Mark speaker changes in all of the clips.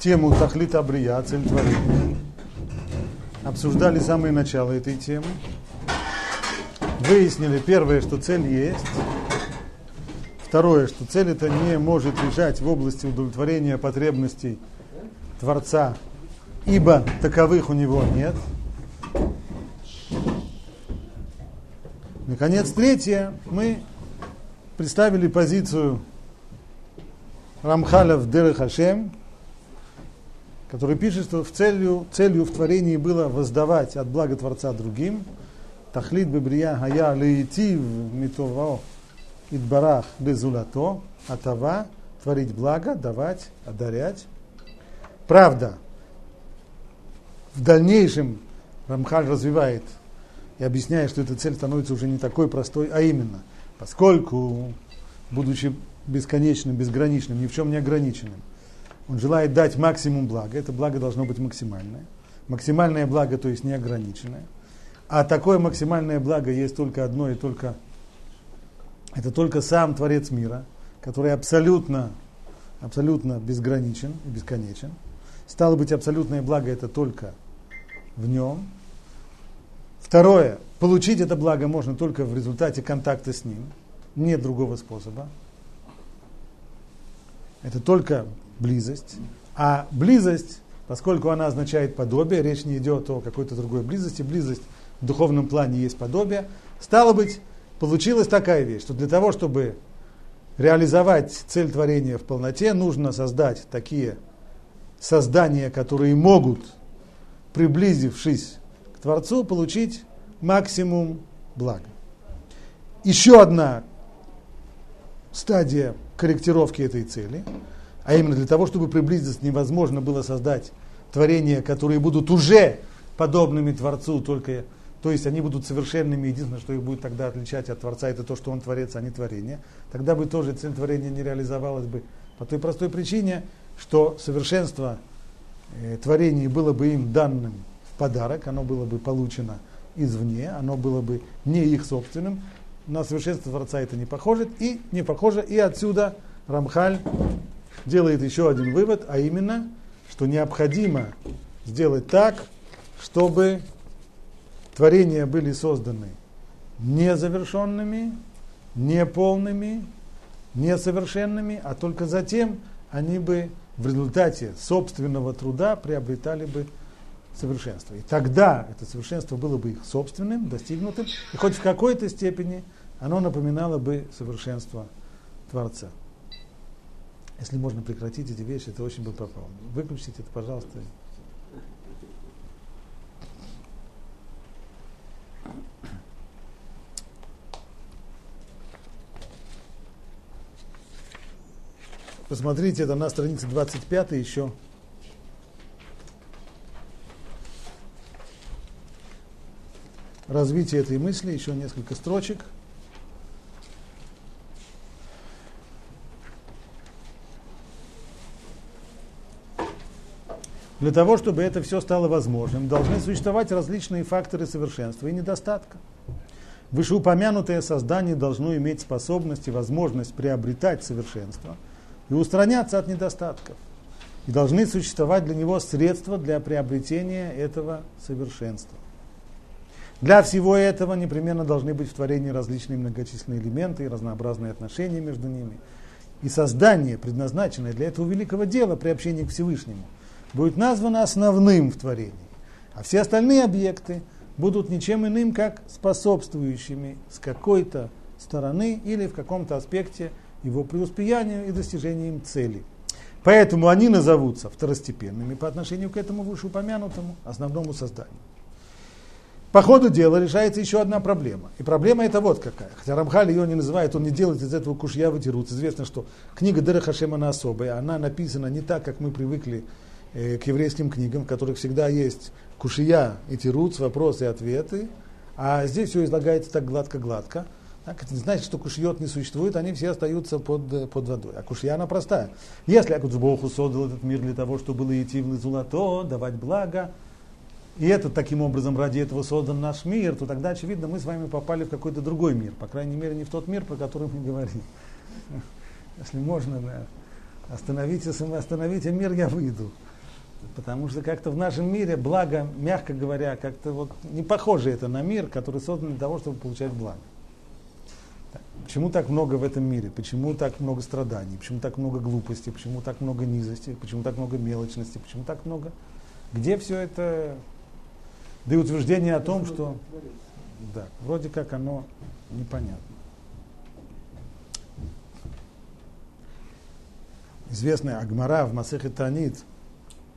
Speaker 1: тему Тахлит Абрия, цель творения. Обсуждали самое начало этой темы. Выяснили первое, что цель есть. Второе, что цель это не может лежать в области удовлетворения потребностей Творца, ибо таковых у него нет. Наконец, третье, мы представили позицию Рамхаля в Дерech Хашем, который пишет, что в целью, целью в творении было воздавать от блага Творца другим. Тахлит бебрия хая леитив митово идбарах лезулато, атава, творить благо, давать, одарять. Правда, в дальнейшем Рамхаль развивает и объясняет, что эта цель становится уже не такой простой, а именно, поскольку, будучи бесконечным, безграничным, ни в чем не ограниченным, он желает дать максимум блага, это благо должно быть максимальное. Максимальное благо, то есть неограниченное. А такое максимальное благо есть только одно и только это только сам Творец мира, который абсолютно, абсолютно безграничен и бесконечен. Стало быть, абсолютное благо это только в нем. Второе, получить это благо можно только в результате контакта с ним. Нет другого способа. Это только близость. А близость, поскольку она означает подобие, речь не идет о какой-то другой близости, близость в духовном плане есть подобие, стало быть, получилась такая вещь, что для того, чтобы реализовать цель творения в полноте, нужно создать такие создания, которые могут, приблизившись к Творцу, получить максимум блага. Еще одна стадия корректировки этой цели – а именно для того, чтобы приблизиться, невозможно было создать творения, которые будут уже подобными Творцу, только, то есть они будут совершенными, единственное, что их будет тогда отличать от Творца, это то, что Он Творец, а не творение. Тогда бы тоже цель творения не реализовалась бы по той простой причине, что совершенство э, творения было бы им данным в подарок, оно было бы получено извне, оно было бы не их собственным. На совершенство Творца это не похоже, и не похоже, и отсюда Рамхаль делает еще один вывод, а именно, что необходимо сделать так, чтобы творения были созданы незавершенными, неполными, несовершенными, а только затем они бы в результате собственного труда приобретали бы совершенство. И тогда это совершенство было бы их собственным, достигнутым, и хоть в какой-то степени оно напоминало бы совершенство Творца. Если можно прекратить эти вещи, это очень бы попало. Выключите это, пожалуйста. Посмотрите, это на странице 25 еще. Развитие этой мысли, еще несколько строчек – Для того, чтобы это все стало возможным, должны существовать различные факторы совершенства и недостатка. Вышеупомянутое создание должно иметь способность и возможность приобретать совершенство и устраняться от недостатков. И должны существовать для него средства для приобретения этого совершенства. Для всего этого непременно должны быть в творении различные многочисленные элементы и разнообразные отношения между ними. И создание, предназначенное для этого великого дела при общении к Всевышнему – будет названо основным в творении, а все остальные объекты будут ничем иным, как способствующими с какой-то стороны или в каком-то аспекте его преуспеянию и достижению цели. Поэтому они назовутся второстепенными по отношению к этому вышеупомянутому основному созданию. По ходу дела решается еще одна проблема. И проблема это вот какая. Хотя Рамхаль ее не называет, он не делает из этого кушья вытирут. Известно, что книга Дера Хашема она особая. Она написана не так, как мы привыкли к еврейским книгам, в которых всегда есть кушия и тируц, вопросы и ответы, а здесь все излагается так гладко-гладко. Так, это не значит, что кушиот не существует, они все остаются под, э, под водой. А кушья она простая. Если Акудзбоху создал этот мир для того, чтобы было идти в золото, давать благо, и это таким образом ради этого создан наш мир, то тогда, очевидно, мы с вами попали в какой-то другой мир. По крайней мере, не в тот мир, про который мы говорим. Если можно. Остановите, остановите мир, я выйду. Потому что как-то в нашем мире благо, мягко говоря, как-то вот не похоже это на мир, который создан для того, чтобы получать благо. Почему так много в этом мире? Почему так много страданий? Почему так много глупости? Почему так много низости? Почему так много мелочности? Почему так много? Где все это? Да и утверждение о том, что да, вроде как оно непонятно. Известная Агмара в Масехе Танит,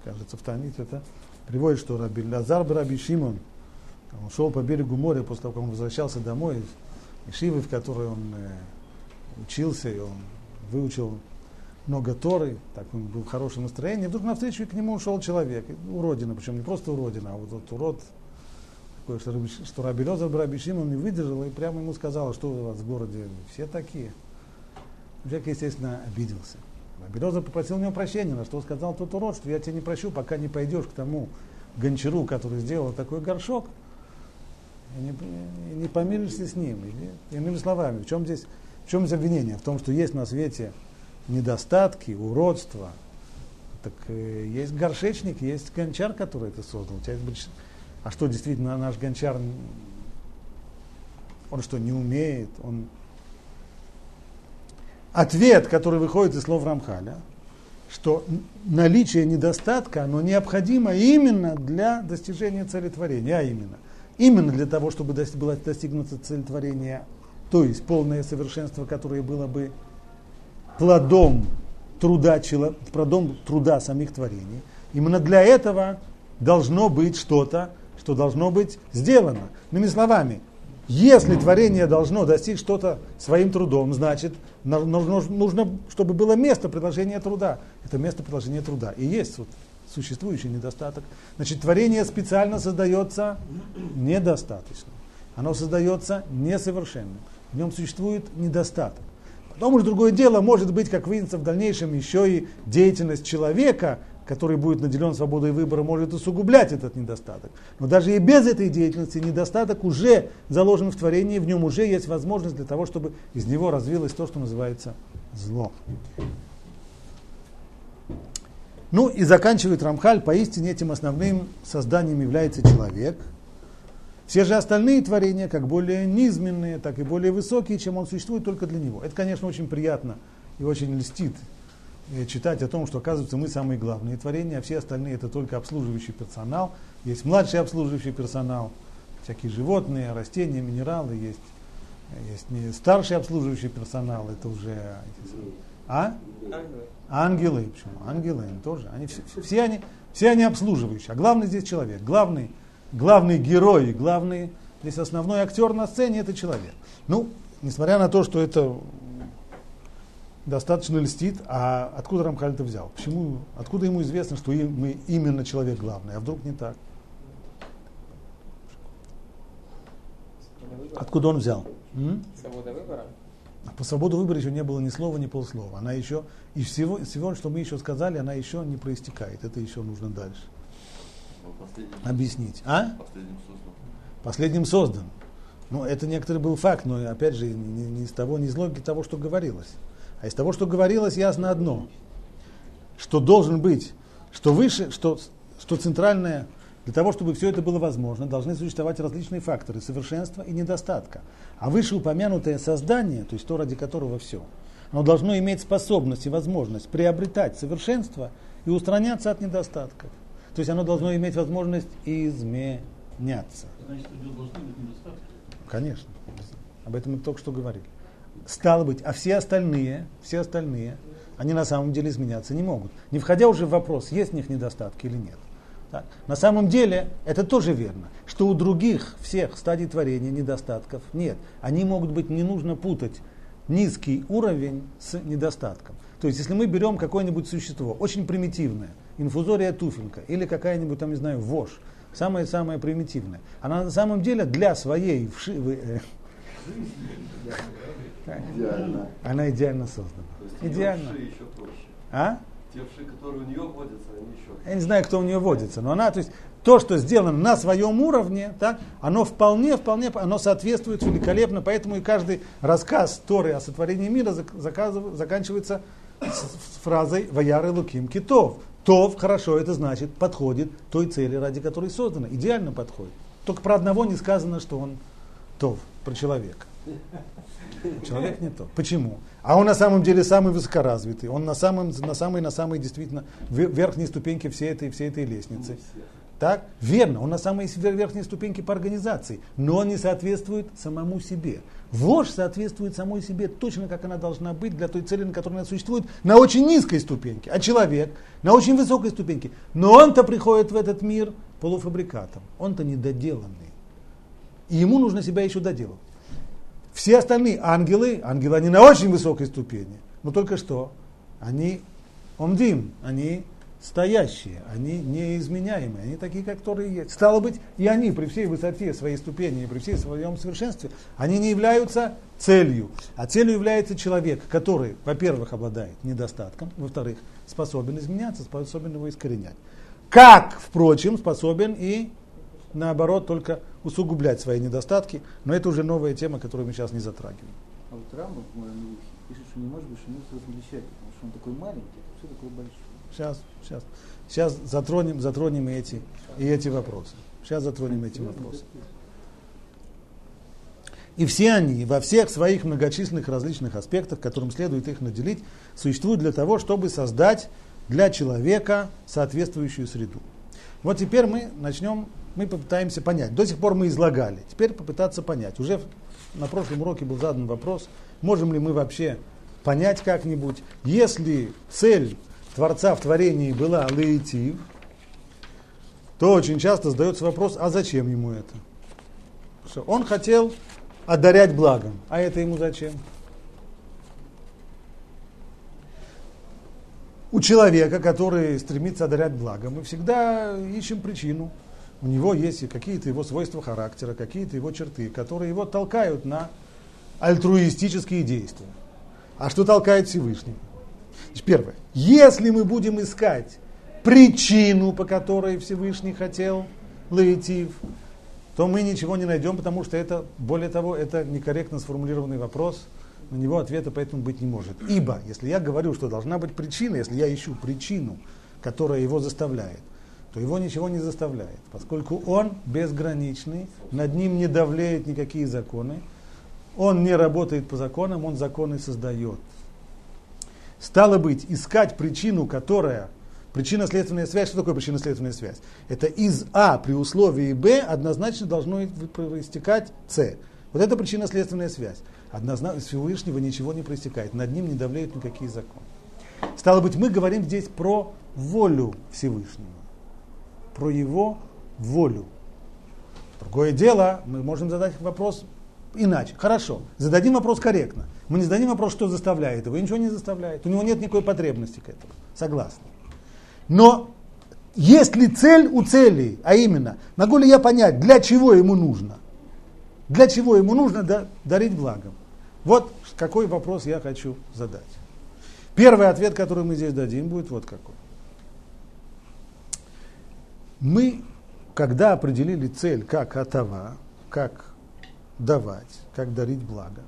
Speaker 1: кажется, в Танит это приводит, что Раби Лазар Раби Шимон, он шел по берегу моря после того, как он возвращался домой из Ишивы, в которой он э, учился, и он выучил много Торы, так он был в хорошем настроении, вдруг навстречу к нему ушел человек, уродина, причем не просто уродина, а вот этот урод, такой, что, что Раби Лозар Раби Шимон не выдержал и прямо ему сказал, что у вас в городе все такие. Человек, естественно, обиделся. Раби попросил у него прощения, на что сказал тот урод, что я тебя не прощу, пока не пойдешь к тому гончару, который сделал такой горшок, и не, и не помиришься с ним. Или, иными словами, в чем здесь, в чем здесь обвинение? В том, что есть на свете недостатки, уродства. Так э, есть горшечник, есть гончар, который это создал. А что действительно наш гончар, он что, не умеет, он ответ, который выходит из слов Рамхаля, что наличие недостатка, оно необходимо именно для достижения целетворения, а именно, именно для того, чтобы было достигнуто целетворение, то есть полное совершенство, которое было бы плодом труда, плодом труда самих творений. Именно для этого должно быть что-то, что должно быть сделано. Иными словами, если творение должно достичь что-то своим трудом, значит, нужно, чтобы было место предложения труда. Это место предложения труда. И есть вот существующий недостаток. Значит, творение специально создается недостаточно. Оно создается несовершенным. В нем существует недостаток. Потом уж другое дело, может быть, как выяснится в дальнейшем, еще и деятельность человека – который будет наделен свободой выбора, может усугублять этот недостаток. Но даже и без этой деятельности недостаток уже заложен в творении, в нем уже есть возможность для того, чтобы из него развилось то, что называется зло. Ну и заканчивает Рамхаль, поистине этим основным созданием является человек. Все же остальные творения, как более низменные, так и более высокие, чем он существует только для него. Это, конечно, очень приятно и очень льстит читать о том, что, оказывается, мы самые главные творения, а все остальные это только обслуживающий персонал. Есть младший обслуживающий персонал, всякие животные, растения, минералы, есть, есть не старший обслуживающий персонал, это уже... А? Ангелы. Почему? Ангелы они тоже. Они, все, все, они, все они обслуживающие. А главный здесь человек. Главный, главный герой, главный, здесь основной актер на сцене это человек. Ну, несмотря на то, что это достаточно льстит, а откуда Рамхаль это взял? Почему, откуда ему известно, что мы именно человек главный, а вдруг не так? Откуда он взял?
Speaker 2: Свобода выбора?
Speaker 1: А по свободу выбора еще не было ни слова, ни полслова. Она еще, из всего, всего, что мы еще сказали, она еще не проистекает. Это еще нужно дальше объяснить. А? Последним создан. Последним создан. Ну, это некоторый был факт, но опять же, не, не из того, не из логики того, что говорилось. А из того, что говорилось, ясно одно, что должен быть, что выше, что, что центральное, для того, чтобы все это было возможно, должны существовать различные факторы совершенства и недостатка. А вышеупомянутое создание, то есть то, ради которого все, оно должно иметь способность и возможность приобретать совершенство и устраняться от недостатков. То есть оно должно иметь возможность изменяться. Значит, должны быть недостатки? Конечно. Об этом мы только что говорили. Стало быть, а все остальные, все остальные, они на самом деле изменяться не могут. Не входя уже в вопрос, есть в них недостатки или нет. Так. На самом деле это тоже верно, что у других всех стадий творения недостатков нет. Они могут быть, не нужно путать низкий уровень с недостатком. То есть, если мы берем какое-нибудь существо, очень примитивное, инфузория туфелька или какая-нибудь, там, не знаю, вошь, самое-самое примитивное, она на самом деле для своей вши, э, Идеально. Она идеально создана.
Speaker 3: То есть идеально. еще проще.
Speaker 1: А?
Speaker 3: Те вши, которые у нее водятся, они еще.
Speaker 1: Я не знаю, кто у нее водится, но она, то есть то, что сделано на своем уровне, так, оно вполне, вполне, оно соответствует великолепно, поэтому и каждый рассказ Торы о сотворении мира заканчивается с фразой «Ваяры Луким Китов». То хорошо, это значит, подходит той цели, ради которой создано. Идеально подходит. Только про одного не сказано, что он тов, про человека. Человек не то. Почему? А он на самом деле самый высокоразвитый. Он на, самом, на самой, на самой действительно верхней ступеньке всей этой, всей этой лестницы. Так? Верно, он на самой верхней ступеньке по организации, но он не соответствует самому себе. Вождь соответствует самой себе точно, как она должна быть для той цели, на которой она существует, на очень низкой ступеньке, а человек на очень высокой ступеньке. Но он-то приходит в этот мир полуфабрикатом, он-то недоделанный. И ему нужно себя еще доделать. Все остальные ангелы, ангелы они на очень высокой ступени, но только что они омдим, они стоящие, они неизменяемые, они такие, которые есть. Стало быть, и они при всей высоте своей ступени, и при всей своем совершенстве, они не являются целью. А целью является человек, который, во-первых, обладает недостатком, во-вторых, способен изменяться, способен его искоренять. Как, впрочем, способен и наоборот только усугублять свои недостатки, но это уже новая тема, которую мы сейчас не затрагиваем.
Speaker 2: А вот Рамбов в моем духе пишет, что не может быть шумит различать, потому что он такой маленький, а все такое большое.
Speaker 1: Сейчас, сейчас. Сейчас затронем, затронем и эти, и эти вопросы. Сейчас затронем эти вопросы. И все они, во всех своих многочисленных различных аспектах, которым следует их наделить, существуют для того, чтобы создать для человека соответствующую среду. Вот теперь мы начнем, мы попытаемся понять. До сих пор мы излагали, теперь попытаться понять. Уже на прошлом уроке был задан вопрос, можем ли мы вообще понять как-нибудь, если цель Творца в творении была лейтив, то очень часто задается вопрос, а зачем ему это? Он хотел одарять благом, а это ему зачем? У человека, который стремится одарять благом, мы всегда ищем причину. У него есть какие-то его свойства характера, какие-то его черты, которые его толкают на альтруистические действия. А что толкает Всевышний? Первое. Если мы будем искать причину, по которой Всевышний хотел лаитив, то мы ничего не найдем, потому что это, более того, это некорректно сформулированный вопрос, на него ответа поэтому быть не может. Ибо, если я говорю, что должна быть причина, если я ищу причину, которая его заставляет, то его ничего не заставляет, поскольку он безграничный, над ним не давлеют никакие законы, он не работает по законам, он законы создает. Стало быть, искать причину, которая Причинно-следственная связь, что такое причинно-следственная связь? Это из А при условии Б однозначно должно проистекать С. Вот это причинно-следственная связь. Однозначно из Всевышнего ничего не проистекает, над ним не давляют никакие законы. Стало быть, мы говорим здесь про волю Всевышнего, про его волю. Другое дело, мы можем задать вопрос иначе. Хорошо, зададим вопрос корректно. Мы не зададим вопрос, что заставляет его. И ничего не заставляет. У него нет никакой потребности к этому. Согласны. Но есть ли цель у цели, а именно, могу ли я понять, для чего ему нужно? Для чего ему нужно да, дарить благом? Вот какой вопрос я хочу задать. Первый ответ, который мы здесь дадим, будет вот какой. Мы, когда определили цель как атава, как давать, как дарить благо,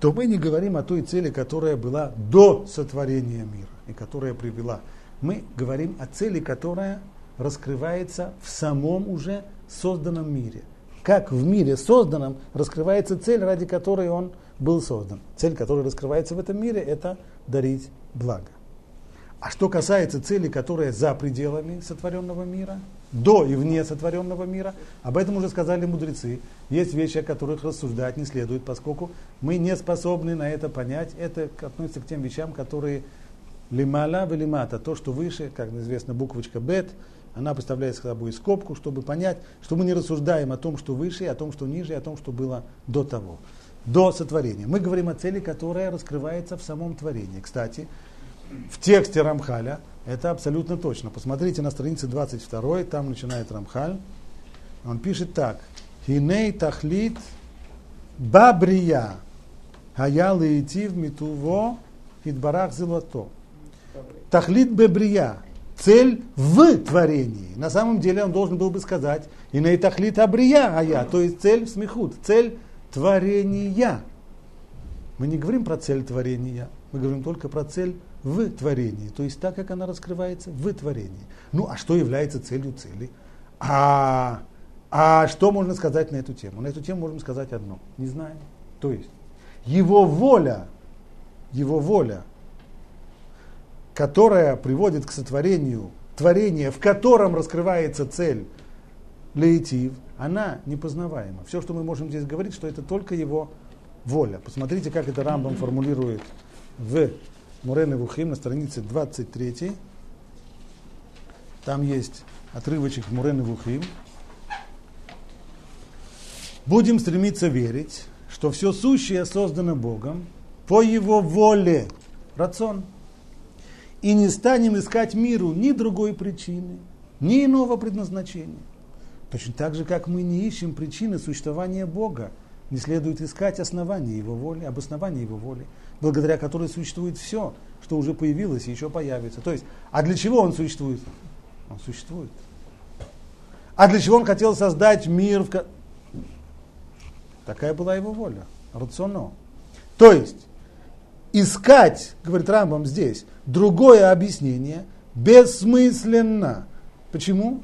Speaker 1: то мы не говорим о той цели, которая была до сотворения мира и которая привела. Мы говорим о цели, которая раскрывается в самом уже созданном мире. Как в мире созданном раскрывается цель, ради которой он был создан. Цель, которая раскрывается в этом мире, это дарить благо. А что касается цели, которая за пределами сотворенного мира, до и вне сотворенного мира, об этом уже сказали мудрецы. Есть вещи, о которых рассуждать не следует, поскольку мы не способны на это понять. Это относится к тем вещам, которые лимала в лимата, то, что выше, как известно, буквочка бет, она представляет собой скобку, чтобы понять, что мы не рассуждаем о том, что выше, о том, что ниже, о том, что было до того, до сотворения. Мы говорим о цели, которая раскрывается в самом творении. Кстати, в тексте Рамхаля это абсолютно точно. Посмотрите на странице 22, там начинает Рамхаль. Он пишет так. Хиней тахлит бабрия хая лейтив митуво идбарах золото. Тахлит бебрия. Цель в творении. На самом деле он должен был бы сказать Хиней тахлит абрия хая, то есть цель в смехут, цель творения. Мы не говорим про цель творения, мы говорим только про цель в творении, то есть так, как она раскрывается в творении. Ну, а что является целью цели? А, а что можно сказать на эту тему? На эту тему можем сказать одно. Не знаю. То есть, его воля, его воля, которая приводит к сотворению творения, в котором раскрывается цель лейтив, она непознаваема. Все, что мы можем здесь говорить, что это только его воля. Посмотрите, как это Рамбам формулирует в Мурене Вухим на странице 23. Там есть отрывочек Мурены Вухим. Будем стремиться верить, что все сущее создано Богом по Его воле, рацион. И не станем искать миру ни другой причины, ни иного предназначения. Точно так же, как мы не ищем причины существования Бога, не следует искать основания Его воли, обоснования Его воли, благодаря которой существует все, что уже появилось и еще появится. То есть, а для чего Он существует? Он существует. А для чего Он хотел создать мир? В... Такая была Его воля, рационно. То есть, искать, говорит Рамбам здесь, другое объяснение бессмысленно. Почему?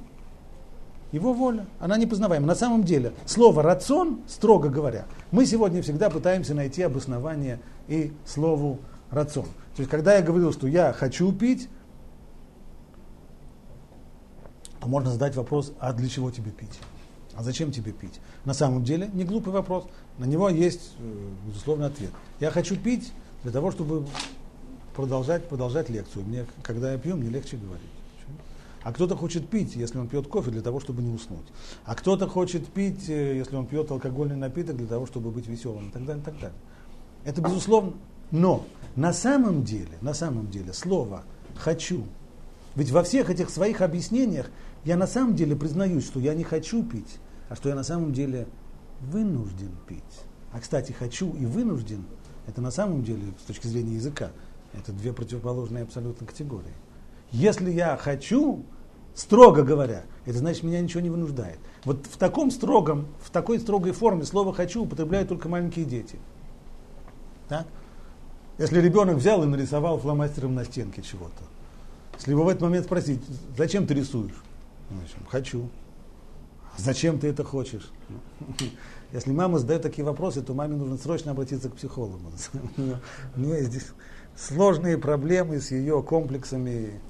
Speaker 1: Его воля, она непознаваема. На самом деле, слово «рацион», строго говоря, мы сегодня всегда пытаемся найти обоснование и слову «рацион». То есть, когда я говорил, что я хочу пить, то можно задать вопрос, а для чего тебе пить? А зачем тебе пить? На самом деле, не глупый вопрос. На него есть, э, безусловно, ответ. Я хочу пить для того, чтобы продолжать, продолжать лекцию. Мне, когда я пью, мне легче говорить. А кто-то хочет пить, если он пьет кофе, для того, чтобы не уснуть. А кто-то хочет пить, э, если он пьет алкогольный напиток, для того, чтобы быть веселым и так далее, и так далее. Это безусловно. Но на самом деле, на самом деле, слово «хочу», ведь во всех этих своих объяснениях я на самом деле признаюсь, что я не хочу пить, а что я на самом деле вынужден пить. А, кстати, «хочу» и «вынужден» – это на самом деле, с точки зрения языка, это две противоположные абсолютно категории. Если я хочу, строго говоря, это значит, меня ничего не вынуждает. Вот в таком строгом, в такой строгой форме слово «хочу» употребляют только маленькие дети. Так? Если ребенок взял и нарисовал фломастером на стенке чего-то, если его в этот момент спросить, зачем ты рисуешь? Значит, хочу. Зачем ты это хочешь? Если мама задает такие вопросы, то маме нужно срочно обратиться к психологу. У нее здесь сложные проблемы с ее комплексами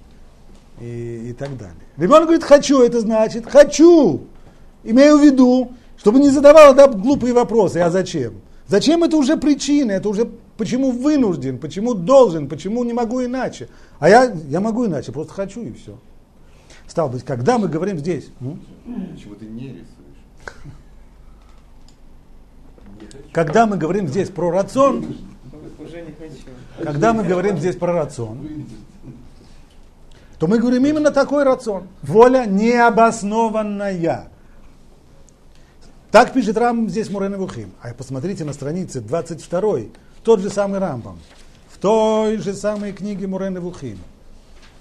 Speaker 1: и, и так далее. Ребенок говорит, хочу, это значит, хочу. Имею в виду, чтобы не задавал да, глупые вопросы, а зачем? Зачем это уже причина, это уже почему вынужден, почему должен, почему не могу иначе. А я, я могу иначе, просто хочу и все. Стал быть, когда мы говорим здесь...
Speaker 3: Почему ты не рисуешь?
Speaker 1: Когда мы говорим здесь про рацион, когда мы говорим здесь про рацион, то мы говорим именно такой рацион. Воля необоснованная. Так пишет Рам здесь Мурен Вухим. А посмотрите на странице 22, тот же самый Рамбам. В той же самой книге Мурен Вухим.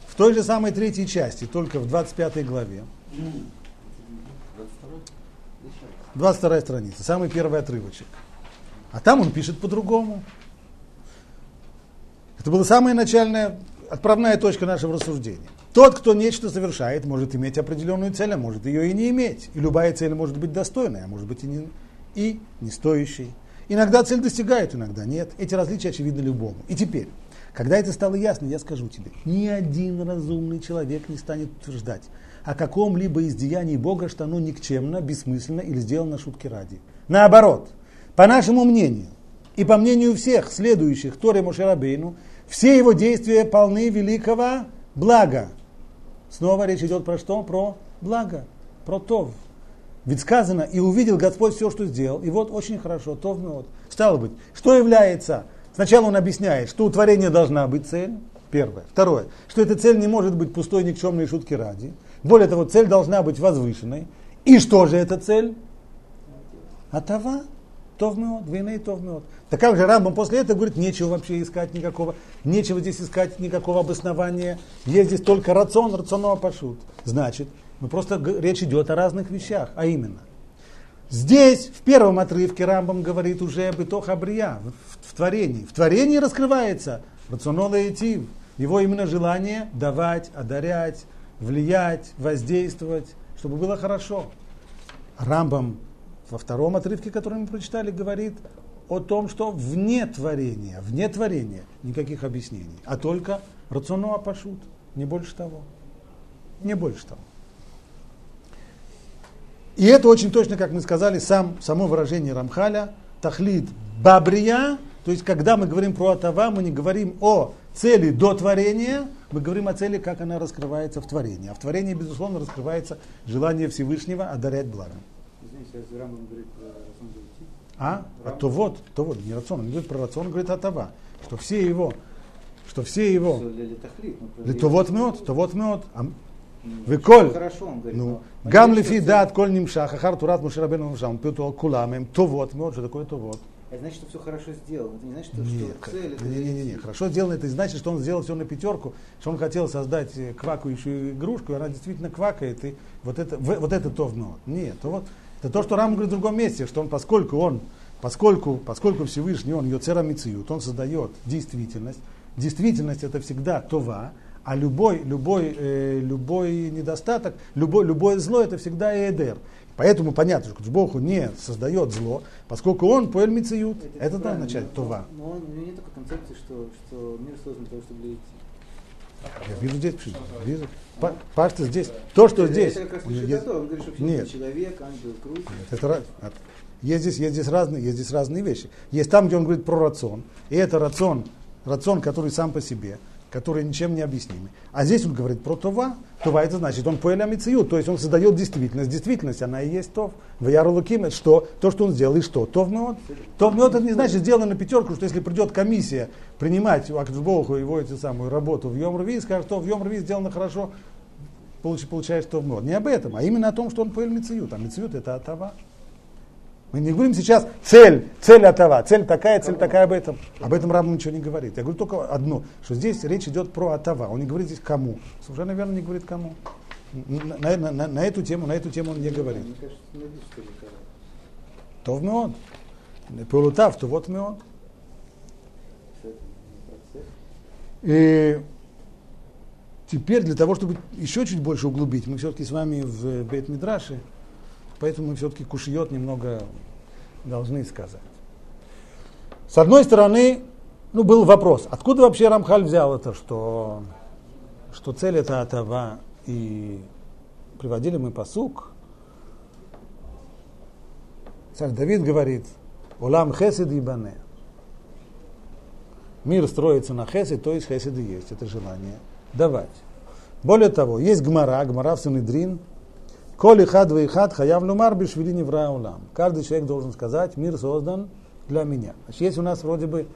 Speaker 1: В той же самой третьей части, только в 25 главе. 22 страница, самый первый отрывочек. А там он пишет по-другому. Это была самая начальная отправная точка нашего рассуждения. Тот, кто нечто совершает, может иметь определенную цель, а может ее и не иметь. И любая цель может быть достойной, а может быть и не, и не стоящей. Иногда цель достигает, иногда нет. Эти различия очевидны любому. И теперь, когда это стало ясно, я скажу тебе, ни один разумный человек не станет утверждать о каком-либо из деяний Бога, что оно никчемно, бессмысленно или сделано шутки ради. Наоборот, по нашему мнению, и по мнению всех следующих Торе Мошерабейну, все его действия полны великого блага. Снова речь идет про что? Про благо, про тов. Ведь сказано, и увидел Господь все, что сделал. И вот очень хорошо, тов вот. Стало быть, что является? Сначала он объясняет, что у творения должна быть цель. Первое. Второе, что эта цель не может быть пустой никчемной шутки ради. Более того, цель должна быть возвышенной. И что же эта цель? Атава. Тов меот, войны тов меот. Так как же Рамбам после этого говорит, нечего вообще искать никакого, нечего здесь искать никакого обоснования, есть здесь только рацион, рационного пошут. Значит, ну просто речь идет о разных вещах, а именно, здесь в первом отрывке Рамбам говорит уже об итох абрия, в, в, в творении. В творении раскрывается рационал и Его именно желание давать, одарять, влиять, воздействовать, чтобы было хорошо. Рамбам во втором отрывке, который мы прочитали, говорит о том, что вне творения, вне творения никаких объяснений, а только рационуа пашут, не больше того. Не больше того. И это очень точно, как мы сказали, сам, само выражение Рамхаля, тахлид бабрия, то есть когда мы говорим про атава, мы не говорим о цели до творения, мы говорим о цели, как она раскрывается в творении. А в творении, безусловно, раскрывается желание Всевышнего одарять благом.
Speaker 2: Извините, если Рамбам говорит про рацион зайти,
Speaker 1: А? А то вот, то вот, не рацион, он говорит про рацион, он говорит атава, что все его, что все его,
Speaker 2: что ну,
Speaker 1: то вот мед, то вот мед, а
Speaker 2: ну,
Speaker 1: вы коль,
Speaker 2: Хорошо, он говорит.
Speaker 1: ну,
Speaker 2: но
Speaker 1: гам
Speaker 2: понятно,
Speaker 1: лифи
Speaker 2: что
Speaker 1: дат коль нимшах, ахар турат мушарабену мушам,
Speaker 2: Это значит, что все хорошо сделано. Это не значит, что,
Speaker 1: Нет,
Speaker 2: что цель это
Speaker 1: не, не, не, не. Хорошо сделано, это значит, что он сделал все на пятерку, что он хотел создать э, квакающую игрушку, и она действительно квакает, и вот это, вот это то вно. Нет, то вот, это то, что Рам говорит в другом месте, что он, поскольку он, поскольку, поскольку Всевышний, он Йоцера Мициют, он создает действительность, действительность это всегда това, а любой, любой, э, любой недостаток, любой, любое зло это всегда эдер. Поэтому понятно, что Богу не создает зло, поскольку он поэль мициют. Это, это
Speaker 2: правильно,
Speaker 1: означает
Speaker 2: но-
Speaker 1: това.
Speaker 2: Но он, у него нет такой концепции, что, что мир создан для того, чтобы идти.
Speaker 1: Я вижу здесь, пишет, вижу. Па- Пашта здесь. То, что
Speaker 2: это,
Speaker 1: здесь.
Speaker 2: Это как раз
Speaker 1: у него
Speaker 2: пишет
Speaker 1: есть-
Speaker 2: о том, он говорит, что
Speaker 1: Нет.
Speaker 2: Нет. человек, ангел, круг.
Speaker 1: Это раз- есть здесь, есть здесь разные, есть здесь разные вещи. Есть там, где он говорит про рацион, и это рацион, рацион, который сам по себе, который ничем не объяснимый. А здесь он говорит про това. Това это значит, он поэля мицию, то есть он создает действительность. Действительность, она и есть тов. В Яру Луким, это что? То, что он сделал, и что? Тов мед. Тов мед это не значит сделано на пятерку, что если придет комиссия принимать у Акджбоху его эту самую работу в Йом Рви, скажет, что в Йом Рви сделано хорошо, получ- получаешь тов мед. Не об этом, а именно о том, что он поэль мицию. А мицию это атава. Мы не говорим сейчас цель, цель атава, цель такая, цель такая об этом. Об этом Рам ничего не говорит. Я говорю только одно, что здесь речь идет про атава. Он не говорит здесь кому. Совершенно верно не говорит кому. На, на- на- на- эту тему, на эту тему он не говорит. То в меон. Полутав, то вот меон. И теперь для того, чтобы еще чуть больше углубить, мы все-таки с вами в Бейт Мидраше, поэтому мы все-таки кушьет немного должны сказать. С одной стороны, ну, был вопрос, откуда вообще Рамхаль взял это, что, что цель это атава, и приводили мы посук. Царь Давид говорит, Улам хесед и бане. Мир строится на хесед, то есть хесед и есть, это желание давать. Более того, есть гмара, гмара в Санедрин, Коли хад хад хаяв лумар бишвили невра улам. Каждый человек должен сказать, мир создан для меня. Значит, есть у нас вроде бы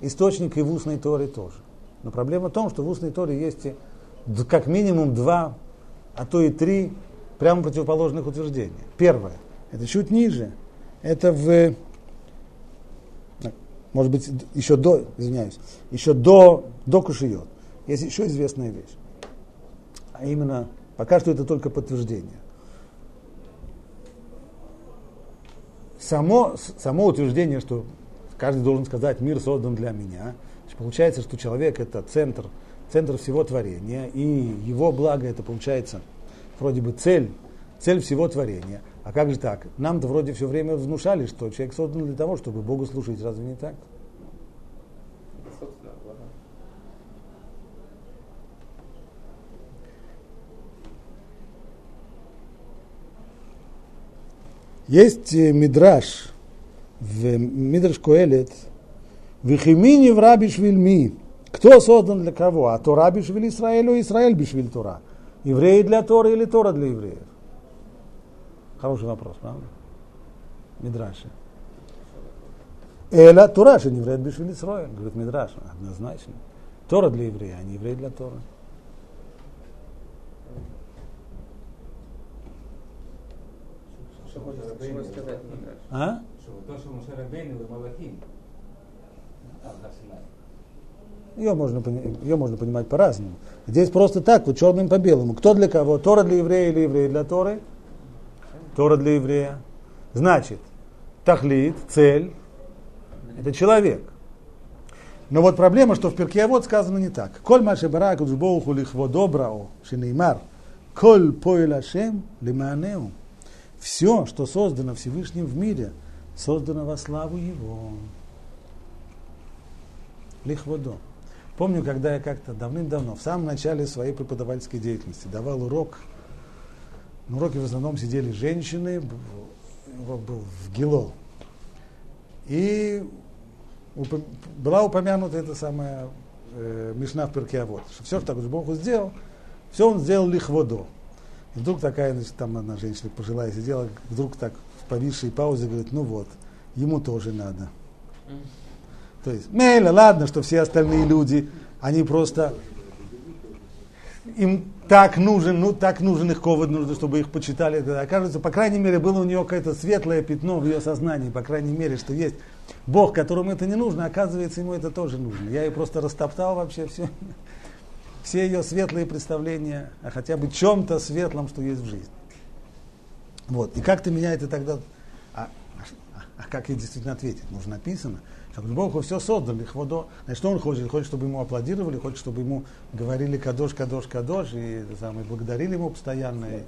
Speaker 1: источник и в устной Торе тоже. Но проблема в том, что в устной Торе есть как минимум два, а то и три прямо противоположных утверждения. Первое, это чуть ниже, это в, может быть, еще до, извиняюсь, еще до, до Кушиот. Есть еще известная вещь. А именно, пока что это только подтверждение. Само, само утверждение, что каждый должен сказать, мир создан для меня, значит, получается, что человек это центр, центр всего творения, и его благо это получается вроде бы цель, цель всего творения. А как же так? Нам-то вроде все время внушали, что человек создан для того, чтобы Богу служить. Разве не так?
Speaker 4: Собственно, ладно.
Speaker 1: Есть э, мидраш в Мидраш Коэлет, Вихимини в раби швильми. Кто создан для кого? А Тора бишвиль Израилю, Израиль бишвиль Тора. Евреи для Торы или Тора для евреев? Хороший вопрос, правда? Мидраши. Эля Тора, что не еврей бишвиль Израиль. Говорит Мидраш, однозначно. Тора для еврея, а не еврей для Торы.
Speaker 4: Можно?
Speaker 1: А?
Speaker 5: Что то, что Муше Рабейну и Малахим, там, на Синай.
Speaker 1: Ее можно, пони- ее можно понимать по-разному. Здесь просто так, вот черным по белому. Кто для кого? Тора для еврея или еврей для Торы? Тора для еврея. Значит, тахлит, цель, это человек. Но вот проблема, что в перке вот сказано не так. Коль маши барак лихво добрао, шинеймар, коль поэль ашем лиманеу. Все, что создано Всевышним в мире, создано во славу Его. Лихводо. Помню, когда я как-то давным-давно, в самом начале своей преподавательской деятельности, давал урок. На уроке в основном сидели женщины, урок был в Гило. И была упомянута эта самая э, Мишна в перке вот, что все, что так Бог сделал, все он сделал лихводо. Вдруг такая, значит, там одна женщина пожилая сидела, вдруг так в повисшей паузе говорит, ну вот, ему тоже надо. То есть, Мейла, ладно, что все остальные люди, они просто, им так нужен, ну так нужен их ковод, нужно, чтобы их почитали. Окажется, по крайней мере, было у нее какое-то светлое пятно в ее сознании, по крайней мере, что есть Бог, которому это не нужно, оказывается, ему это тоже нужно. Я ее просто растоптал вообще все, все ее светлые представления о хотя бы чем-то светлом, что есть в жизни. Вот. И как-то меня это тогда... А, а- а как ей действительно ответить? Ну, же написано, что Бог все создал, их водо. Значит, что он хочет? Хочет, чтобы ему аплодировали, хочет, чтобы ему говорили кадош, кадош, кадош, и это самое, благодарили ему постоянно. И-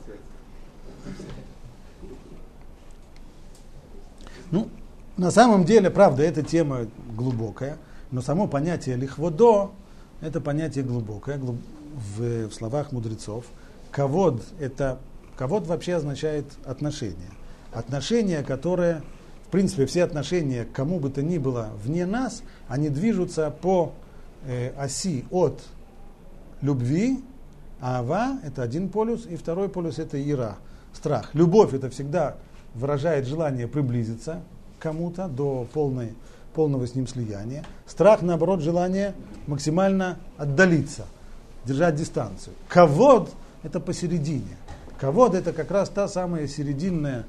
Speaker 1: Ну, на самом деле, правда, эта тема глубокая, но само понятие лихводо – это понятие глубокое глуб- в, в словах мудрецов. Кавод – это кавод вообще означает отношение. Отношение, которое, в принципе, все отношения к кому бы то ни было вне нас, они движутся по э, оси от любви, ава – это один полюс, и второй полюс – это ира, страх. Любовь – это всегда выражает желание приблизиться к кому-то до полной, полного с ним слияния. Страх, наоборот, желание максимально отдалиться, держать дистанцию. Ковод – это посередине. Ковод – это как раз та самая серединная,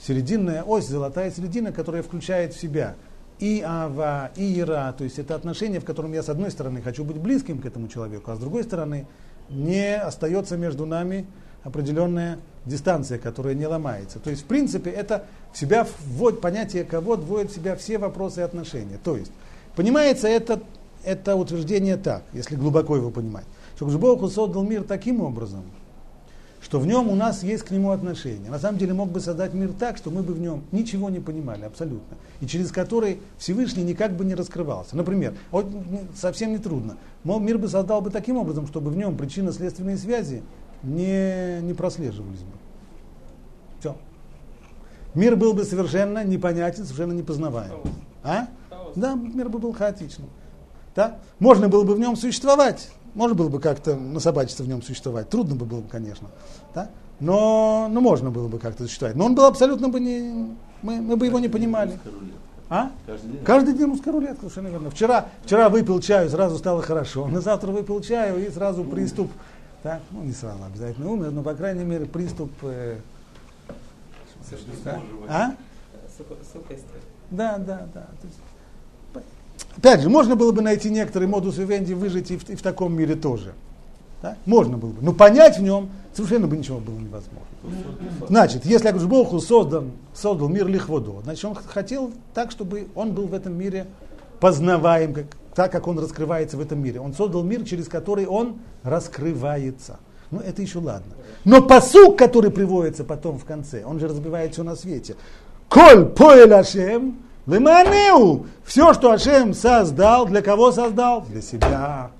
Speaker 1: серединная ось, золотая середина, которая включает в себя и ава, и ира, то есть это отношение, в котором я с одной стороны хочу быть близким к этому человеку, а с другой стороны не остается между нами определенная дистанция, которая не ломается. То есть, в принципе, это в себя вводит, понятие кого вводит в себя все вопросы и отношения. То есть, понимается это, это утверждение так, если глубоко его понимать, что Бог создал мир таким образом, что в нем у нас есть к нему отношения. На самом деле мог бы создать мир так, что мы бы в нем ничего не понимали абсолютно, и через который Всевышний никак бы не раскрывался. Например, вот совсем не трудно, мир бы создал бы таким образом, чтобы в нем причинно-следственные связи не, не прослеживались бы. Все. Мир был бы совершенно непонятен, совершенно непознаваем. А? Да, мир бы был хаотичным. Да? Можно было бы в нем существовать, можно было бы как-то насобачиться в нем существовать. Трудно бы было, конечно. Да? Но, но можно было бы как-то существовать. Но он был абсолютно бы не... Мы, мы бы его не понимали. А?
Speaker 3: Каждый день?
Speaker 1: Каждый день русская рулетка, совершенно верно. Вчера, вчера выпил чаю, сразу стало хорошо. На завтра выпил чаю и сразу приступ. Так, ну не сразу обязательно умер, но по крайней мере приступ. э, да? А?
Speaker 4: Сухость.
Speaker 1: Да, да, да. То есть, опять же, можно было бы найти некоторый модус вивенди, выжить и в, и в таком мире тоже. Да? Можно было бы. Но понять в нем совершенно бы ничего было невозможно. Значит, если Богу создан, создал мир лихводо, значит, он хотел так, чтобы он был в этом мире познаваем, как, так, как он раскрывается в этом мире. Он создал мир, через который он раскрывается. Ну, это еще ладно. Но посук, который приводится потом в конце, он же разбивает все на свете. Коль поэль Ашем, леманеу. Все, что Ашем создал, для кого создал? Для себя.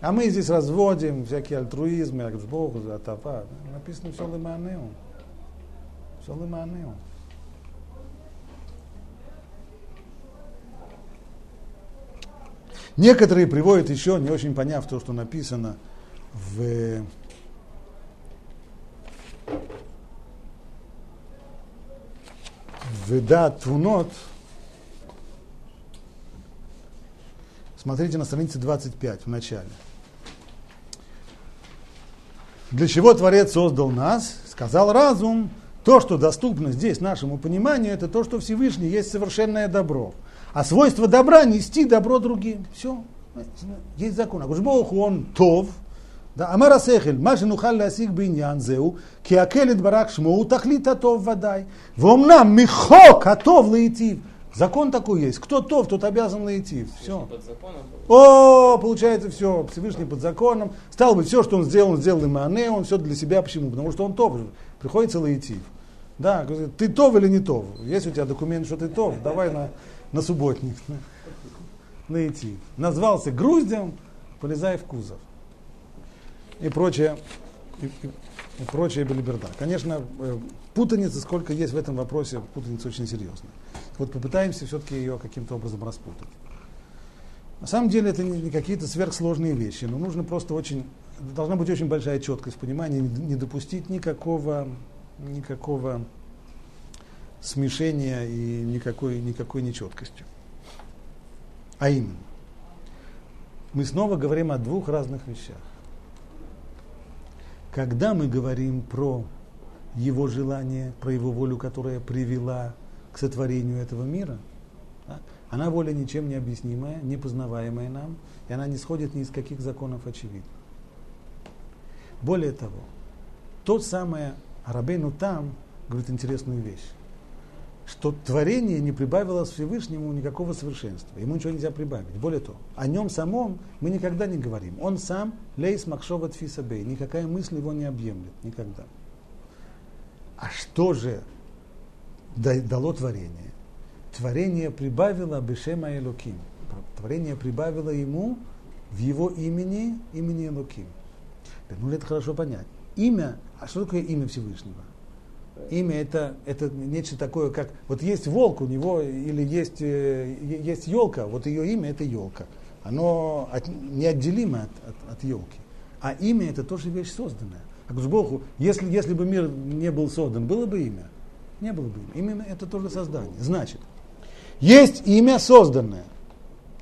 Speaker 1: А мы здесь разводим всякие альтруизмы, а к Богу, за атафа. Написано все леманеу. Все леманеу. Некоторые приводят еще, не очень поняв то, что написано в в Дат Твунот, Смотрите на странице 25 в начале. Для чего Творец создал нас? Сказал разум. То, что доступно здесь нашему пониманию, это то, что Всевышний есть совершенное добро. А свойство добра – нести добро другим. Все. Есть закон. Акушбоху он тов. Да, Амар Асехель, Маши Нухал Биньян Зеу, Киакелит Барак Шмоу, Тахлит Атов Вадай, Вомна Михо Катов Лаитив. Закон такой есть. Кто тов, тот обязан найти. Все. О, получается все, Всевышний под законом. Стало быть, все, что он сделал, он сделал имане, он все для себя. Почему? Потому что он тов. Приходится лаитив. Да, говорит, ты тов или не тов? Есть у тебя документ, что ты тов? Давай на, на субботник. Лаитив. Назвался груздем, полезай в кузов. И прочее, и, и, и прочее белиберда. Конечно, э, путаница, сколько есть в этом вопросе, путаница очень серьезная. Вот попытаемся все-таки ее каким-то образом распутать. На самом деле это не, какие-то сверхсложные вещи, но нужно просто очень, должна быть очень большая четкость понимания, не допустить никакого, никакого смешения и никакой, никакой нечеткости. А именно, мы снова говорим о двух разных вещах. Когда мы говорим про его желание, про его волю, которая привела к сотворению этого мира, да, она воля ничем не объяснимая, непознаваемая нам, и она не сходит ни из каких законов очевидно. Более того, тот самое Рабейну там говорит интересную вещь, что творение не прибавило Всевышнему никакого совершенства. Ему ничего нельзя прибавить. Более того, о нем самом мы никогда не говорим. Он сам лейс махшова тфисабей. Никакая мысль его не объемлет. Никогда. А что же дало творение? Творение прибавило Бешема Элоким. Творение прибавило ему в его имени, имени Элоким. Ну, это хорошо понять. Имя, а что такое имя Всевышнего? Имя это, это нечто такое, как вот есть волк у него или есть, э, есть елка, вот ее имя это елка. Оно от, неотделимо от, от, от елки. А имя это тоже вещь созданная. А Богу, если, если бы мир не был создан, было бы имя? Не было бы имя. Имя это тоже создание. Значит, есть имя созданное.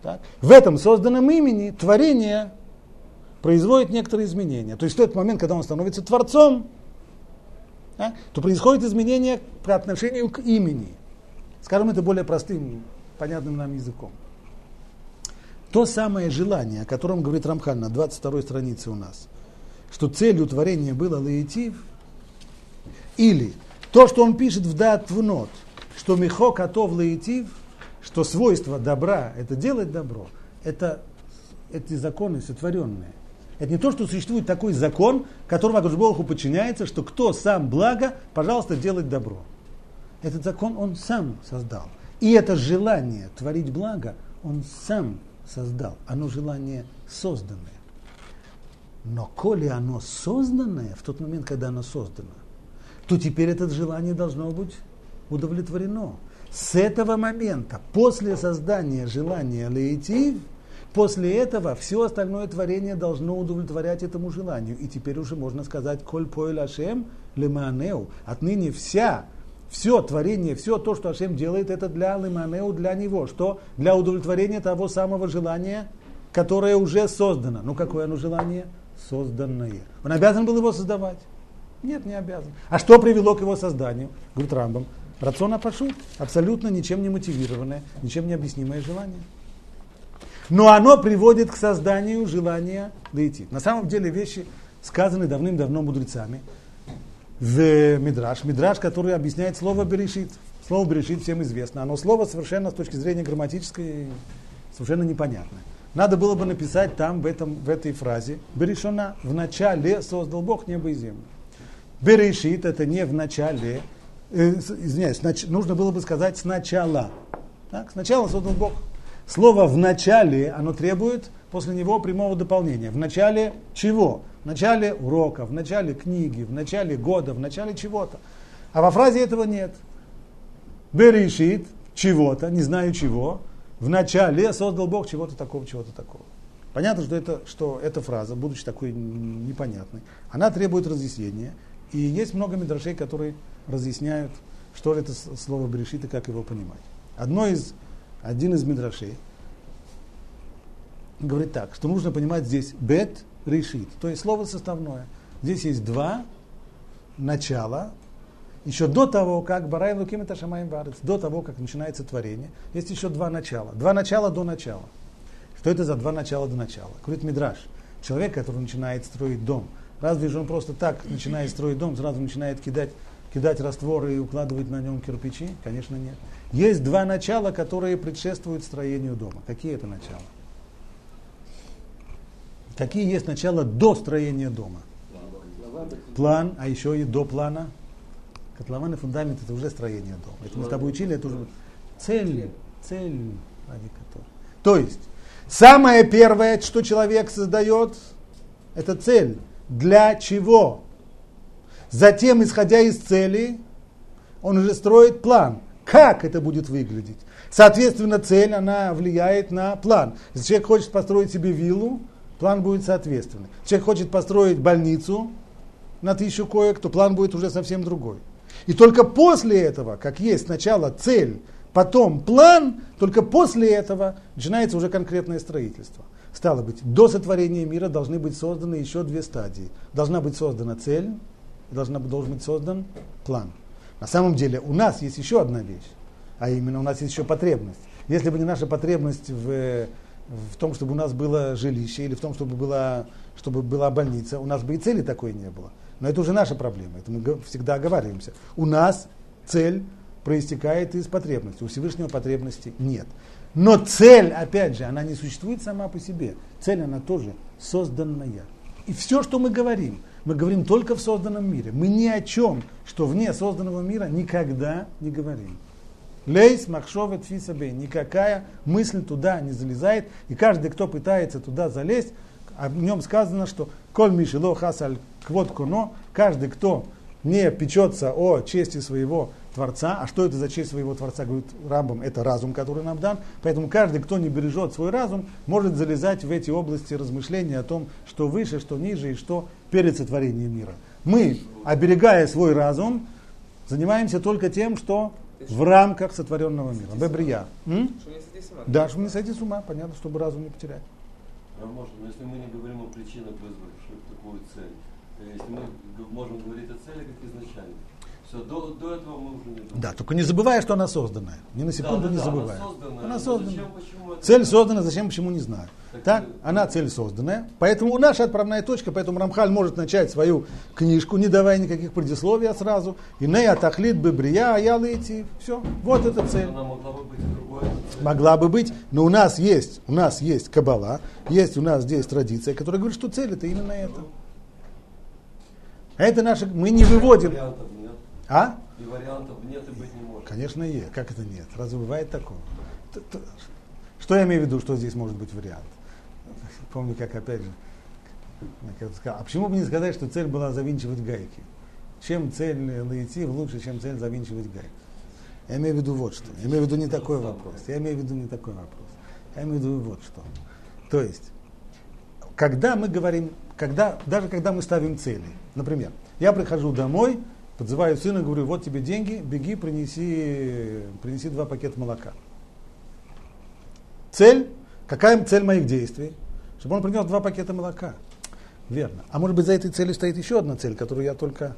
Speaker 1: Так? В этом созданном имени творение производит некоторые изменения. То есть в тот момент, когда он становится творцом, да, то происходит изменение по отношению к имени. Скажем это более простым, понятным нам языком. То самое желание, о котором говорит Рамхан на 22 странице у нас, что целью творения было лаитив, или то, что он пишет в дат в нот, что мехо котов лаитив, что свойство добра – это делать добро, это эти законы сотворенные. Это не то, что существует такой закон, которому Богу подчиняется, что кто сам благо, пожалуйста, делать добро. Этот закон он сам создал. И это желание творить благо он сам создал. Оно желание созданное. Но коли оно созданное, в тот момент, когда оно создано, то теперь это желание должно быть удовлетворено. С этого момента, после создания желания лейтив, после этого все остальное творение должно удовлетворять этому желанию. И теперь уже можно сказать, коль поэль Ашем леманеу. Отныне вся, все творение, все то, что Ашем делает, это для леманеу, для него. Что? Для удовлетворения того самого желания, которое уже создано. Ну, какое оно желание? Созданное. Он обязан был его создавать. Нет, не обязан. А что привело к его созданию? Говорит Рамбам. Рациона пошут. Абсолютно ничем не мотивированное, ничем не объяснимое желание. Но оно приводит к созданию желания дойти. На самом деле вещи сказаны давным-давно мудрецами в Мидраш. Мидраш, который объясняет слово «берешит». Слово «берешит» всем известно. Оно слово совершенно с точки зрения грамматической совершенно непонятное. Надо было бы написать там, в, этом, в этой фразе, «Берешона» – «В начале создал Бог небо и землю». Берешит – это не в начале, э, извиняюсь, нач, нужно было бы сказать сначала. Так, сначала создал Бог. Слово в начале, оно требует после него прямого дополнения. В начале чего? В начале урока, в начале книги, в начале года, в начале чего-то. А во фразе этого нет. Берешит чего-то, не знаю чего, в начале создал Бог чего-то такого, чего-то такого. Понятно, что, это, что эта фраза, будучи такой непонятной, она требует разъяснения. И есть много мидрашей, которые разъясняют, что это слово Берешит и как его понимать. Одно из, один из мидрашей говорит так, что нужно понимать здесь бет решит, то есть слово составное. Здесь есть два начала, еще до того, как Барай Луким это Шамаем Барец, до того, как начинается творение, есть еще два начала. Два начала до начала. Что это за два начала до начала? Говорит Мидраш. Человек, который начинает строить дом, Разве же он просто так начинает строить дом, сразу начинает кидать кидать раствор и укладывать на нем кирпичи? Конечно, нет. Есть два начала, которые предшествуют строению дома. Какие это начала? Какие есть начала до строения дома? План, а еще и до плана. Котлован и фундамент это уже строение дома. Это мы с тобой учили, это уже цель, цель ради которой. То есть, самое первое, что человек создает, это цель. Для чего? Затем, исходя из цели, он уже строит план. Как это будет выглядеть? Соответственно, цель, она влияет на план. Если человек хочет построить себе виллу, план будет соответственный. Человек хочет построить больницу на тысячу коек, то план будет уже совсем другой. И только после этого, как есть сначала цель, потом план, только после этого начинается уже конкретное строительство. Стало быть, до сотворения мира должны быть созданы еще две стадии. Должна быть создана цель, должна, должен быть создан план. На самом деле у нас есть еще одна вещь, а именно у нас есть еще потребность. Если бы не наша потребность в, в том, чтобы у нас было жилище или в том, чтобы была, чтобы была больница, у нас бы и цели такой не было. Но это уже наша проблема, это мы всегда оговариваемся. У нас цель проистекает из потребности, у Всевышнего потребности нет. Но цель, опять же, она не существует сама по себе. Цель, она тоже созданная. И все, что мы говорим, мы говорим только в созданном мире. Мы ни о чем, что вне созданного мира, никогда не говорим. Лейс, махшовет, фисабей. Никакая мысль туда не залезает. И каждый, кто пытается туда залезть, о нем сказано, что коль мишело хасаль квот коно, каждый, кто не печется о чести своего Творца. А что это за честь своего Творца, говорит Рамбам, это разум, который нам дан. Поэтому каждый, кто не бережет свой разум, может залезать в эти области размышления о том, что выше, что ниже и что перед сотворением мира. Мы, оберегая свой разум, занимаемся только тем, что в рамках сотворенного мира. Бебрия. Да, чтобы не сойти с ума, понятно, чтобы разум не потерять.
Speaker 3: А можно, но если мы не говорим о причинах, вызвавших такую цель, если мы можем говорить о цели как изначально, все, до, до этого мы уже не
Speaker 1: Да, только не забывая, что она созданная. Ни на секунду
Speaker 3: да, да,
Speaker 1: не
Speaker 3: да,
Speaker 1: забывая.
Speaker 3: Она созданная.
Speaker 1: Она
Speaker 3: но
Speaker 1: создана.
Speaker 3: Зачем, почему это
Speaker 1: Цель создана, зачем, почему, не знаю.
Speaker 3: Так,
Speaker 1: Так,
Speaker 3: э,
Speaker 1: она цель созданная. Поэтому наша отправная точка, поэтому Рамхаль может начать свою книжку, не давая никаких предисловий сразу. И не атахлит бы брия, а я. Все, вот эта цель.
Speaker 3: Она могла бы быть и другой.
Speaker 1: Могла бы быть, но у нас есть, у нас есть кабала, есть у нас здесь традиция, которая говорит, что цель это именно это. А Это наша, мы не выводим.
Speaker 3: Вариантов.
Speaker 1: А?
Speaker 3: И вариантов нет и быть не может.
Speaker 1: Конечно, есть. Как это нет? Разве бывает такое? Т- т- Что я имею в виду, что здесь может быть вариант? Помню, как опять же, сказал, а почему бы не сказать, что цель была завинчивать гайки? Чем цель лаитив лучше, чем цель завинчивать гайки? Я имею в виду вот что. Я имею в виду не такой вопрос. Я имею в виду не такой вопрос. Я имею в виду вот что. То есть, когда мы говорим, когда, даже когда мы ставим цели, например, я прихожу домой, подзываю сына, говорю, вот тебе деньги, беги, принеси, принеси два пакета молока. Цель, какая цель моих действий? Чтобы он принес два пакета молока. Верно. А может быть за этой целью стоит еще одна цель, которую я только...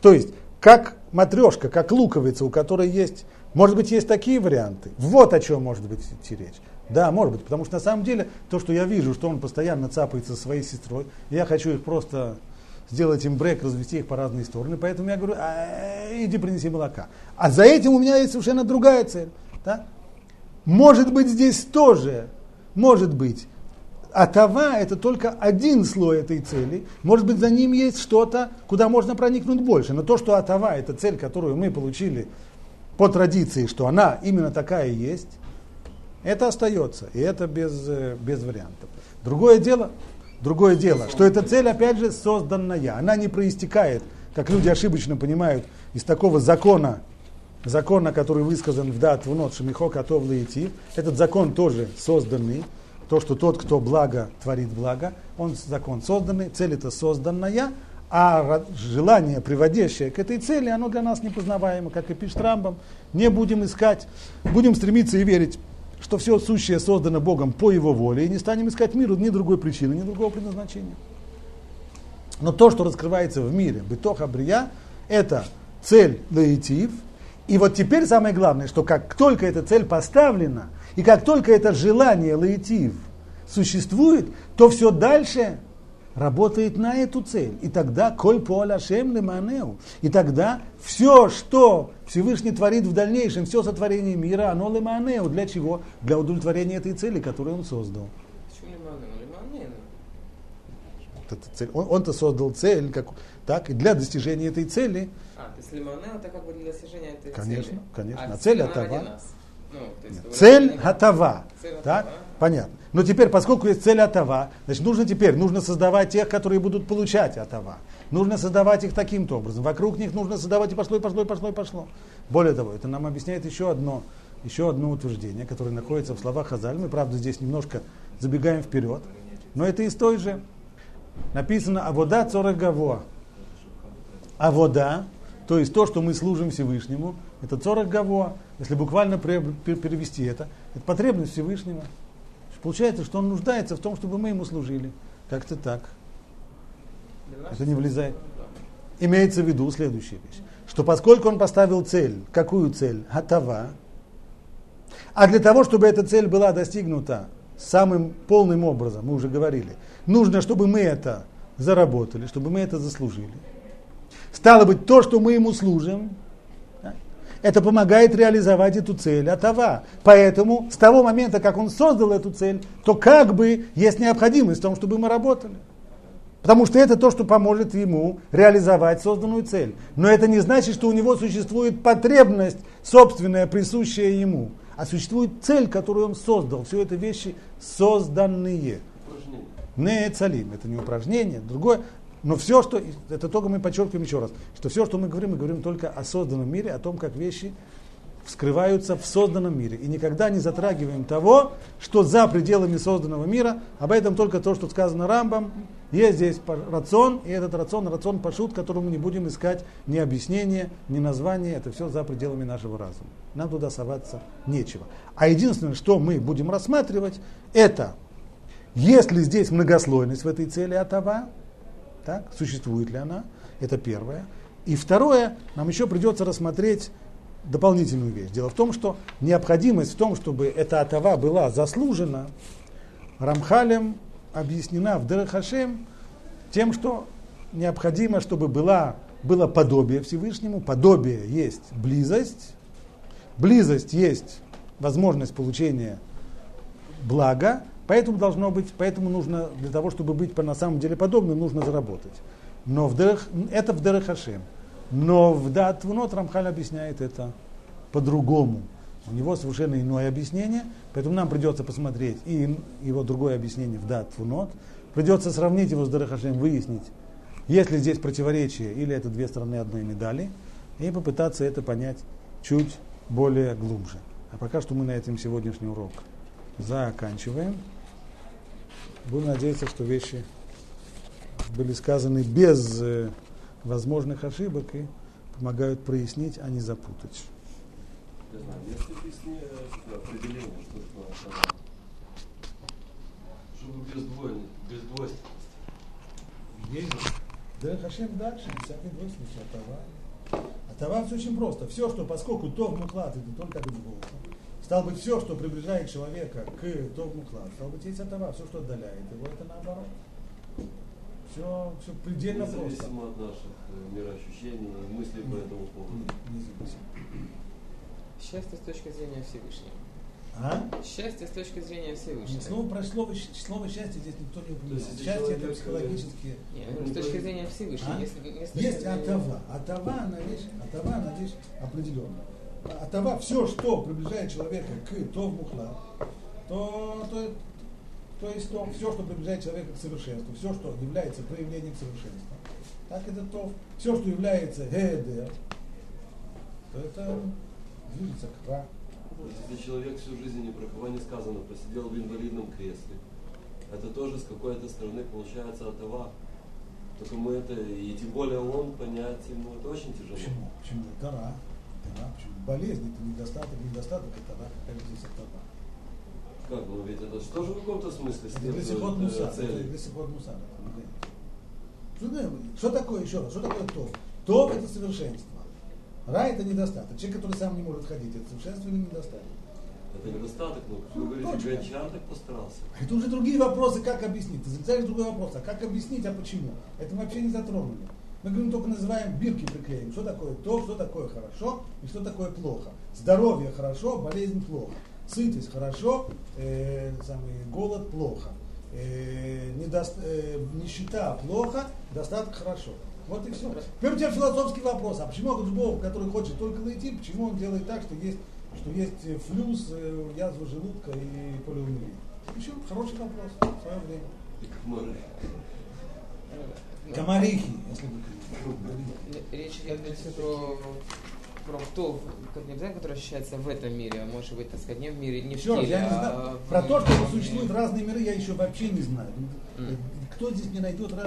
Speaker 1: То есть, как матрешка, как луковица, у которой есть... Может быть, есть такие варианты. Вот о чем может быть идти речь. Да, может быть, потому что на самом деле то, что я вижу, что он постоянно цапается со своей сестрой, я хочу их просто сделать им брейк, развести их по разные стороны, поэтому я говорю, «А, иди принеси молока. А за этим у меня есть совершенно другая цель. Да? Может быть, здесь тоже, может быть, атава – это только один слой этой цели. Может быть, за ним есть что-то, куда можно проникнуть больше. Но то, что атава – это цель, которую мы получили по традиции, что она именно такая есть, это остается, и это без, э, без вариантов. Другое дело, другое дело, что эта цель, опять же, созданная. Она не проистекает, как люди ошибочно понимают, из такого закона, закона, который высказан в дат в нот Шамихо Катов Лаити. Этот закон тоже созданный. То, что тот, кто благо творит благо, он закон созданный, цель это созданная, а желание, приводящее к этой цели, оно для нас непознаваемо, как и пишет Рамбам. Не будем искать, будем стремиться и верить, что все сущее создано Богом по Его воле, и не станем искать миру ни другой причины, ни другого предназначения. Но то, что раскрывается в мире, бытоха брия, это цель лаитив. И вот теперь самое главное, что как только эта цель поставлена, и как только это желание лаитив существует, то все дальше работает на эту цель. И тогда коль по аляшем леманеу. И тогда все, что Всевышний творит в дальнейшем, все сотворение мира, оно леманеу. Для чего? Для удовлетворения этой цели, которую он создал. Он, он-то создал цель, как, так, и для достижения этой цели,
Speaker 4: А, то есть лиманену это как бы для достижения этой
Speaker 1: Конечно,
Speaker 4: цели.
Speaker 1: конечно.
Speaker 4: А
Speaker 1: А цель атава?
Speaker 4: Ну,
Speaker 1: цель готова.
Speaker 4: Цель
Speaker 1: Так?
Speaker 4: атава.
Speaker 1: Понятно. Но теперь, поскольку есть цель атава, значит, нужно теперь, нужно создавать тех, которые будут получать атава. Нужно создавать их таким-то образом. Вокруг них нужно создавать и пошло, и пошло, и пошло, и пошло. Более того, это нам объясняет еще одно, еще одно утверждение, которое находится в словах Хазаль. Мы, правда, здесь немножко забегаем вперед. Но это из той же. Написано «Авода цорагаво». Авода, то есть то, что мы служим Всевышнему, это цорагаво. Если буквально перевести это, это потребность Всевышнего. Получается, что он нуждается в том, чтобы мы ему служили. Как-то так. Это не влезает. Имеется в виду следующая вещь, что поскольку он поставил цель, какую цель? Гатава. А для того, чтобы эта цель была достигнута самым полным образом, мы уже говорили, нужно, чтобы мы это заработали, чтобы мы это заслужили. Стало быть, то, что мы ему служим, это помогает реализовать эту цель атава. Поэтому с того момента, как он создал эту цель, то как бы есть необходимость в том, чтобы мы работали. Потому что это то, что поможет ему реализовать созданную цель. Но это не значит, что у него существует потребность собственная, присущая ему. А существует цель, которую он создал. Все это вещи созданные. Не цалим, это не упражнение, другое. Но все, что, это только мы подчеркиваем еще раз, что все, что мы говорим, мы говорим только о созданном мире, о том, как вещи вскрываются в созданном мире. И никогда не затрагиваем того, что за пределами созданного мира. Об этом только то, что сказано Рамбом. Есть здесь рацион, и этот рацион, рацион пашут, которому не будем искать ни объяснения, ни названия. Это все за пределами нашего разума. Нам туда соваться нечего. А единственное, что мы будем рассматривать, это есть ли здесь многослойность в этой цели атава, так, существует ли она, это первое. И второе, нам еще придется рассмотреть дополнительную вещь. Дело в том, что необходимость в том, чтобы эта атава была заслужена, Рамхалем объяснена в Дерехашем тем, что необходимо, чтобы была, было подобие Всевышнему. Подобие есть близость. Близость есть возможность получения блага, поэтому должно быть, поэтому нужно, для того, чтобы быть на самом деле подобным, нужно заработать. Но в Дерех, это в Дерехашем. Но в Дат Твунот Рамхаль объясняет это по-другому. У него совершенно иное объяснение, поэтому нам придется посмотреть и его другое объяснение в Дат Твунот. Придется сравнить его с Дерехашем, выяснить, есть ли здесь противоречие или это две стороны одной медали, и попытаться это понять чуть более глубже. А пока что мы на этом сегодняшний урок заканчиваем. Будем надеяться, что вещи были сказаны без э, возможных ошибок и помогают прояснить, а не запутать.
Speaker 3: Не знаю, если объясни определение, что такое атава. Чтобы без двойни, без двойственности.
Speaker 1: Есть. Да, Хашем дальше, всякой двойственности, атава. Атава все очень просто. Все, что, поскольку то в муклад это только бедболка, стало быть, все, что приближает человека к то в муклад, стало быть, есть атава, все, что отдаляет его, это наоборот. Все, все предельно просто.
Speaker 3: Независимо от наших э, мироощущений и мыслей по этому поводу.
Speaker 1: Независимо.
Speaker 4: Счастье с точки зрения Всевышнего.
Speaker 1: А?
Speaker 4: Счастье с точки зрения Всевышнего.
Speaker 1: слово, про слово, слово счастье здесь никто не упоминал.
Speaker 3: То есть, если
Speaker 1: Счастье это
Speaker 3: человек,
Speaker 1: психологические.
Speaker 4: Нет, говорю, с точки зрения Всевышнего.
Speaker 1: А?
Speaker 4: Если, если
Speaker 1: Есть атава. Атава она вещь, атава она вещь определенная. Атава все, что приближает человека к то мухла, то, то, то есть то, все, что приближает человека к совершенству, все, что является проявлением совершенства. Так это то, все, что является гедер, то это движется к ра.
Speaker 3: Если человек всю жизнь, ни про кого не сказано, посидел в инвалидном кресле, это тоже с какой-то стороны получается атава. Только мы это, и тем более он понять ему, это очень тяжело.
Speaker 1: Почему? Почему? Это ра. Это. Почему? Болезнь это недостаток, недостаток это ра. Какая здесь атава?
Speaker 3: Как, ну ведь это же тоже в каком-то смысле
Speaker 1: Это Сихот
Speaker 3: э,
Speaker 1: Муса. Это
Speaker 3: цели.
Speaker 1: для Сихот Муса. это не дает. Что, да, что такое, еще раз, что такое то? То это совершенство. Ра это недостаток. Человек, который сам не может ходить, это совершенство или недостаток?
Speaker 3: Это недостаток, но как вы
Speaker 1: Ну,
Speaker 3: говорите,
Speaker 1: точно.
Speaker 3: Гончар так постарался.
Speaker 1: Это уже другие вопросы, как объяснить. Ты задаешь другой вопрос, а как объяснить, а почему? Это мы вообще не затронули. Мы говорим, только называем бирки приклеим. Что такое то, что такое хорошо и что такое плохо. Здоровье хорошо, болезнь плохо. Сытость хорошо, э, самый, голод плохо. Э, недост- э, нищета плохо, достаток хорошо. Вот и все. Теперь у тебя философский вопрос. А почему Бог, который хочет только найти, почему он делает так, что есть, что есть э, флюс, э, язва желудка и полиомиелит? Еще хороший вопрос в свое время.
Speaker 3: И как мы-
Speaker 1: Комарихи, если бы.
Speaker 4: Речь идет про, про то, как не обязательно, который ощущается в этом мире, а может быть, так сказать, не в мире, не в теле,
Speaker 1: я не
Speaker 4: а
Speaker 1: знаю. Про то, что существуют разные миры, я еще вообще не знаю. Кто здесь не найдет